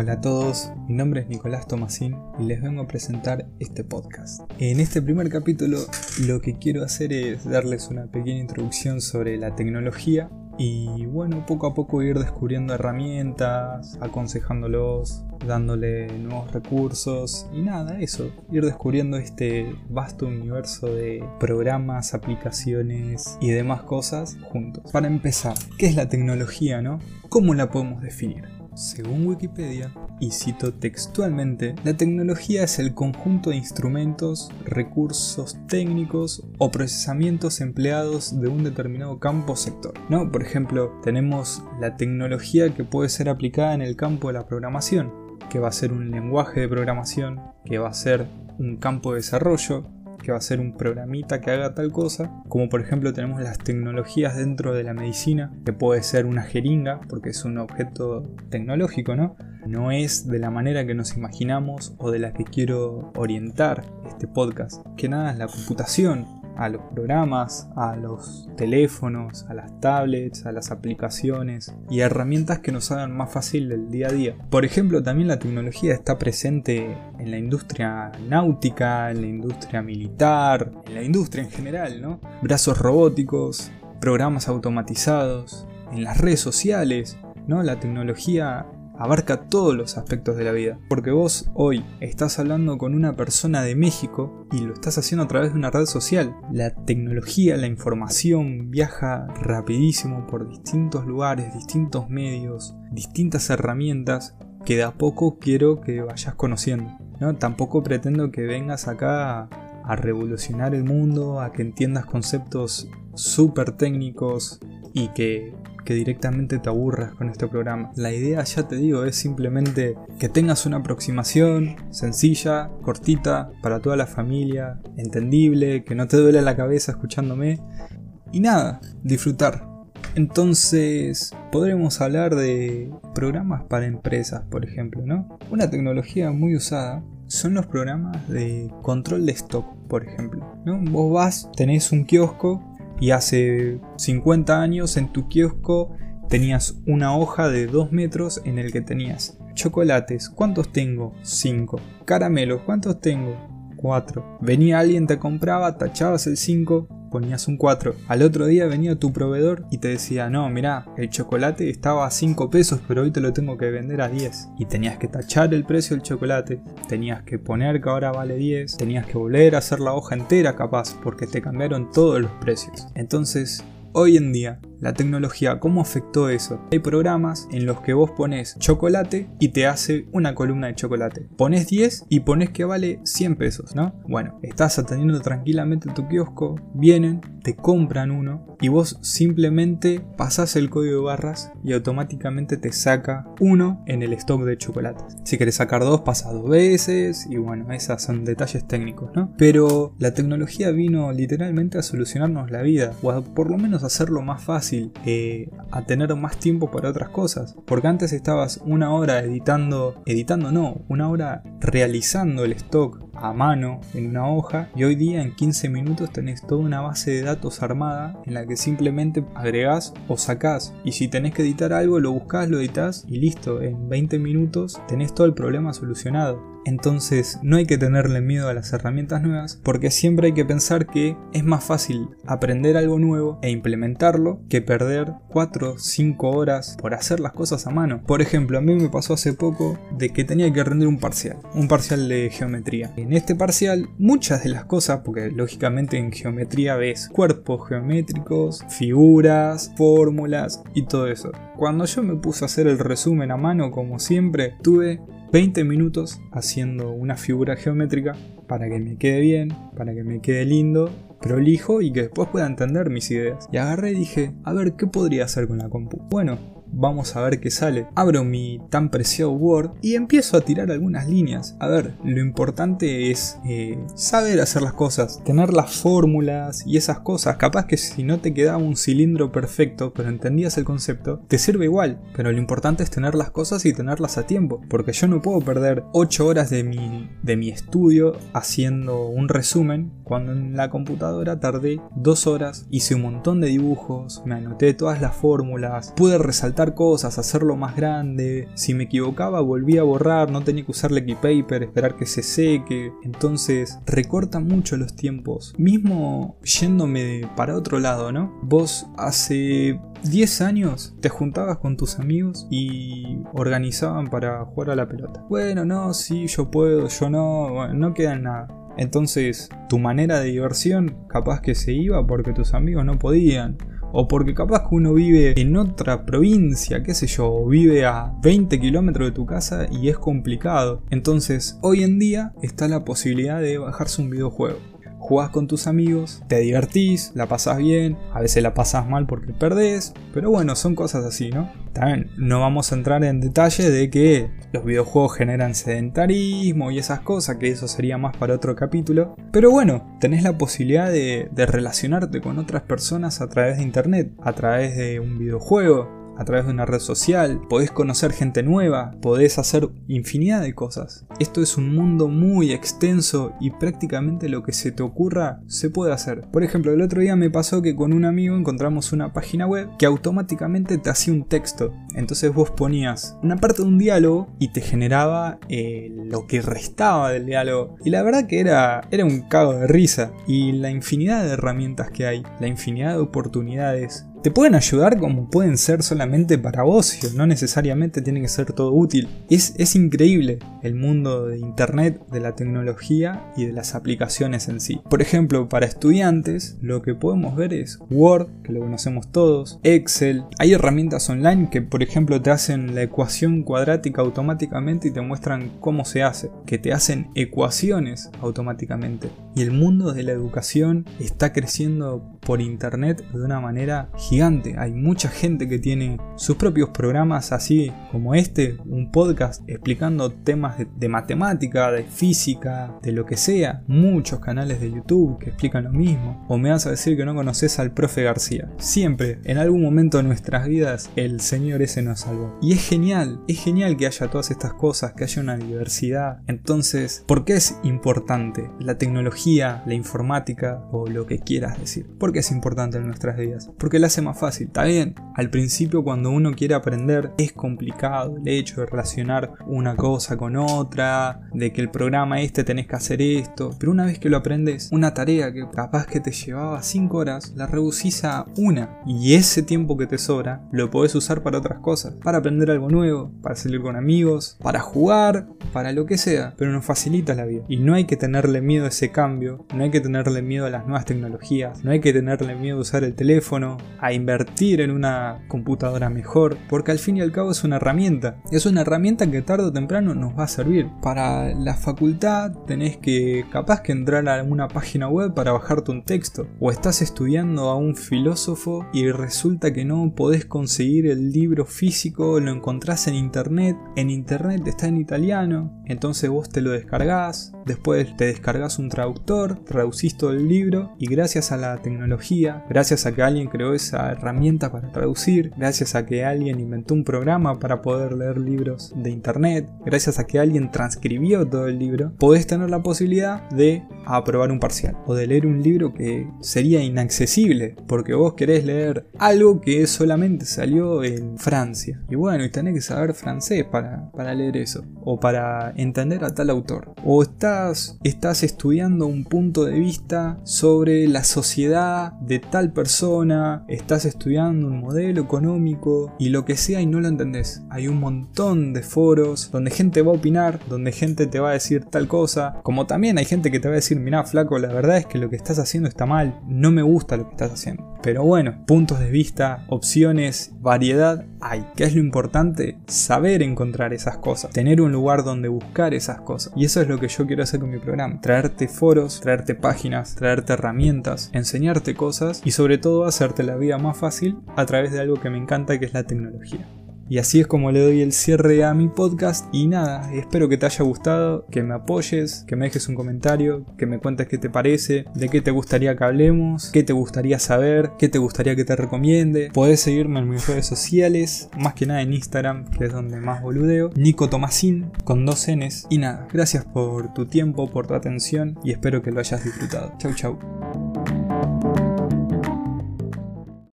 Hola a todos, mi nombre es Nicolás Tomasín y les vengo a presentar este podcast. En este primer capítulo lo que quiero hacer es darles una pequeña introducción sobre la tecnología y bueno, poco a poco ir descubriendo herramientas, aconsejándolos, dándole nuevos recursos y nada, eso, ir descubriendo este vasto universo de programas, aplicaciones y demás cosas juntos. Para empezar, ¿qué es la tecnología, no? ¿Cómo la podemos definir? Según Wikipedia, y cito textualmente, la tecnología es el conjunto de instrumentos, recursos técnicos o procesamientos empleados de un determinado campo o sector. ¿no? Por ejemplo, tenemos la tecnología que puede ser aplicada en el campo de la programación, que va a ser un lenguaje de programación, que va a ser un campo de desarrollo, que va a ser un programita que haga tal cosa, como por ejemplo tenemos las tecnologías dentro de la medicina, que puede ser una jeringa, porque es un objeto tecnológico, ¿no? No es de la manera que nos imaginamos o de la que quiero orientar este podcast, que nada es la computación, a los programas, a los teléfonos, a las tablets, a las aplicaciones y herramientas que nos hagan más fácil el día a día. Por ejemplo, también la tecnología está presente en la industria náutica, en la industria militar, en la industria en general, ¿no? Brazos robóticos, programas automatizados, en las redes sociales, ¿no? La tecnología abarca todos los aspectos de la vida. Porque vos hoy estás hablando con una persona de México y lo estás haciendo a través de una red social. La tecnología, la información viaja rapidísimo por distintos lugares, distintos medios, distintas herramientas que de a poco quiero que vayas conociendo. ¿no? Tampoco pretendo que vengas acá a revolucionar el mundo, a que entiendas conceptos súper técnicos y que que directamente te aburras con este programa. La idea, ya te digo, es simplemente que tengas una aproximación sencilla, cortita, para toda la familia, entendible, que no te duele la cabeza escuchándome. Y nada, disfrutar. Entonces, podremos hablar de programas para empresas, por ejemplo, ¿no? Una tecnología muy usada son los programas de control de stock, por ejemplo. ¿no? Vos vas, tenés un kiosco y hace 50 años en tu kiosco tenías una hoja de 2 metros en el que tenías chocolates, ¿cuántos tengo? 5. Caramelos, ¿cuántos tengo? 4. Venía alguien, te compraba, tachabas el 5, ponías un 4. Al otro día venía tu proveedor y te decía, no, mira, el chocolate estaba a 5 pesos, pero hoy te lo tengo que vender a 10. Y tenías que tachar el precio del chocolate, tenías que poner que ahora vale 10, tenías que volver a hacer la hoja entera capaz, porque te cambiaron todos los precios. Entonces, hoy en día, la tecnología, ¿cómo afectó eso? Hay programas en los que vos pones chocolate y te hace una columna de chocolate. Pones 10 y pones que vale 100 pesos, ¿no? Bueno, estás atendiendo tranquilamente tu kiosco, vienen, te compran uno y vos simplemente pasás el código de barras y automáticamente te saca uno en el stock de chocolates. Si querés sacar dos, pasa dos veces y bueno, esos son detalles técnicos, ¿no? Pero la tecnología vino literalmente a solucionarnos la vida o a por lo menos hacerlo más fácil eh, a tener más tiempo para otras cosas. Porque antes estabas una hora editando, editando no, una hora realizando el stock a mano en una hoja y hoy día en 15 minutos tenés toda una base de datos armada en la que simplemente agregás o sacás y si tenés que editar algo lo buscas, lo editas y listo, en 20 minutos tenés todo el problema solucionado. Entonces no hay que tenerle miedo a las herramientas nuevas porque siempre hay que pensar que es más fácil aprender algo nuevo e implementarlo que perder 4 o 5 horas por hacer las cosas a mano. Por ejemplo, a mí me pasó hace poco de que tenía que rendir un parcial, un parcial de geometría. En este parcial muchas de las cosas, porque lógicamente en geometría ves cuerpos geométricos, figuras, fórmulas y todo eso. Cuando yo me puse a hacer el resumen a mano como siempre, tuve 20 minutos haciendo una figura geométrica para que me quede bien, para que me quede lindo, prolijo y que después pueda entender mis ideas. Y agarré y dije, a ver, ¿qué podría hacer con la compu? Bueno, vamos a ver qué sale. Abro mi tan preciado Word y empiezo a tirar algunas líneas. A ver, lo importante es eh, saber hacer las cosas, tener las fórmulas y esas cosas. Capaz que si no te quedaba un cilindro perfecto, pero entendías el concepto, te sirve igual. Pero lo importante es tener las cosas y tenerlas a tiempo. Porque yo no puedo perder 8 horas de mi, de mi estudio haciendo un resumen cuando en la computadora tardé 2 horas, hice un montón de dibujos, me anoté todas las fórmulas, pude resaltar cosas, hacerlo más grande. Si me equivocaba, volvía a borrar, no tenía que usar Lecky Paper, esperar que se seque. Entonces, recorta mucho los tiempos. Mismo yéndome para otro lado, ¿no? Vos hace 10 años te juntabas con tus amigos y organizaban para jugar a la pelota. Bueno, no, sí, yo puedo, yo no, no queda nada. Entonces, tu manera de diversión capaz que se iba porque tus amigos no podían. O porque capaz que uno vive en otra provincia, qué sé yo, vive a 20 kilómetros de tu casa y es complicado. Entonces, hoy en día está la posibilidad de bajarse un videojuego jugás con tus amigos, te divertís, la pasás bien, a veces la pasás mal porque perdés, pero bueno, son cosas así, ¿no? También no vamos a entrar en detalle de que los videojuegos generan sedentarismo y esas cosas, que eso sería más para otro capítulo, pero bueno, tenés la posibilidad de, de relacionarte con otras personas a través de internet, a través de un videojuego, a través de una red social, podés conocer gente nueva, podés hacer infinidad de cosas. Esto es un mundo muy extenso y prácticamente lo que se te ocurra se puede hacer. Por ejemplo, el otro día me pasó que con un amigo encontramos una página web que automáticamente te hacía un texto. Entonces vos ponías una parte de un diálogo y te generaba eh, lo que restaba del diálogo. Y la verdad que era, era un cago de risa. Y la infinidad de herramientas que hay, la infinidad de oportunidades te pueden ayudar como pueden ser solamente para ocio, no necesariamente tiene que ser todo útil. Es, es increíble el mundo de Internet, de la tecnología y de las aplicaciones en sí. Por ejemplo, para estudiantes, lo que podemos ver es Word, que lo conocemos todos, Excel. Hay herramientas online que, por ejemplo, te hacen la ecuación cuadrática automáticamente y te muestran cómo se hace, que te hacen ecuaciones automáticamente. Y el mundo de la educación está creciendo por Internet de una manera gigante. Hay mucha gente que tiene sus propios programas así como este, un podcast explicando temas de, matemática, de física, de lo que sea. Muchos canales de YouTube que explican lo mismo. O me vas a decir que no conoces al profe García. Siempre, en algún momento de nuestras vidas, el señor ese nos salvó. Y es genial, es genial que haya todas estas cosas, que haya una diversidad. Entonces, ¿por qué es importante la tecnología, la informática o lo que quieras decir? ¿Por qué es importante en nuestras vidas? Porque la más fácil. Está bien, al principio cuando uno quiere aprender es complicado el hecho de relacionar una cosa con otra, de que el programa este tenés que hacer esto, pero una vez que lo aprendes, una tarea que capaz que te llevaba 5 horas, la reducís a una y ese tiempo que te sobra lo podés usar para otras cosas, para aprender algo nuevo, para salir con amigos, para jugar, para lo que sea, pero nos facilita la vida y no hay que tenerle miedo a ese cambio, no hay que tenerle miedo a las nuevas tecnologías, no hay que tenerle miedo a usar el teléfono, a invertir en una computadora mejor, porque al fin y al cabo es una herramienta. Es una herramienta que tarde o temprano nos va a servir. Para la facultad tenés que capaz que entrar a una página web para bajarte un texto, o estás estudiando a un filósofo y resulta que no podés conseguir el libro físico, lo encontrás en internet, en internet está en italiano, entonces vos te lo descargás, después te descargas un traductor, traducís todo el libro y gracias a la tecnología, gracias a que alguien creó ese herramienta para traducir, gracias a que alguien inventó un programa para poder leer libros de internet, gracias a que alguien transcribió todo el libro, podés tener la posibilidad de aprobar un parcial o de leer un libro que sería inaccesible porque vos querés leer algo que solamente salió en Francia. Y bueno, y tenés que saber francés para, para leer eso o para entender a tal autor. O estás, estás estudiando un punto de vista sobre la sociedad de tal persona, estás estudiando un modelo económico y lo que sea y no lo entendés. Hay un montón de foros donde gente va a opinar, donde gente te va a decir tal cosa, como también hay gente que te va a decir, mira flaco, la verdad es que lo que estás haciendo está mal, no me gusta lo que estás haciendo. Pero bueno, puntos de vista, opciones, variedad hay. ¿Qué es lo importante? Saber encontrar esas cosas, tener un lugar donde buscar esas cosas. Y eso es lo que yo quiero hacer con mi programa, traerte foros, traerte páginas, traerte herramientas, cosas y sobre todo hacerte la vida más fácil a través de algo que me encanta que es la tecnología. Y así es como le doy el cierre a mi podcast. Y nada, espero que te haya gustado, que me apoyes, que me dejes un comentario, que me cuentes qué te parece, de qué te gustaría que hablemos, qué te gustaría saber, qué te gustaría que te recomiende. Podés seguirme en mis redes sociales, más que nada en Instagram, que es donde más boludeo. Nico Tomasín, con dos Ns. Y nada, gracias por tu tiempo, por tu atención y espero que lo hayas disfrutado. Chau, chau.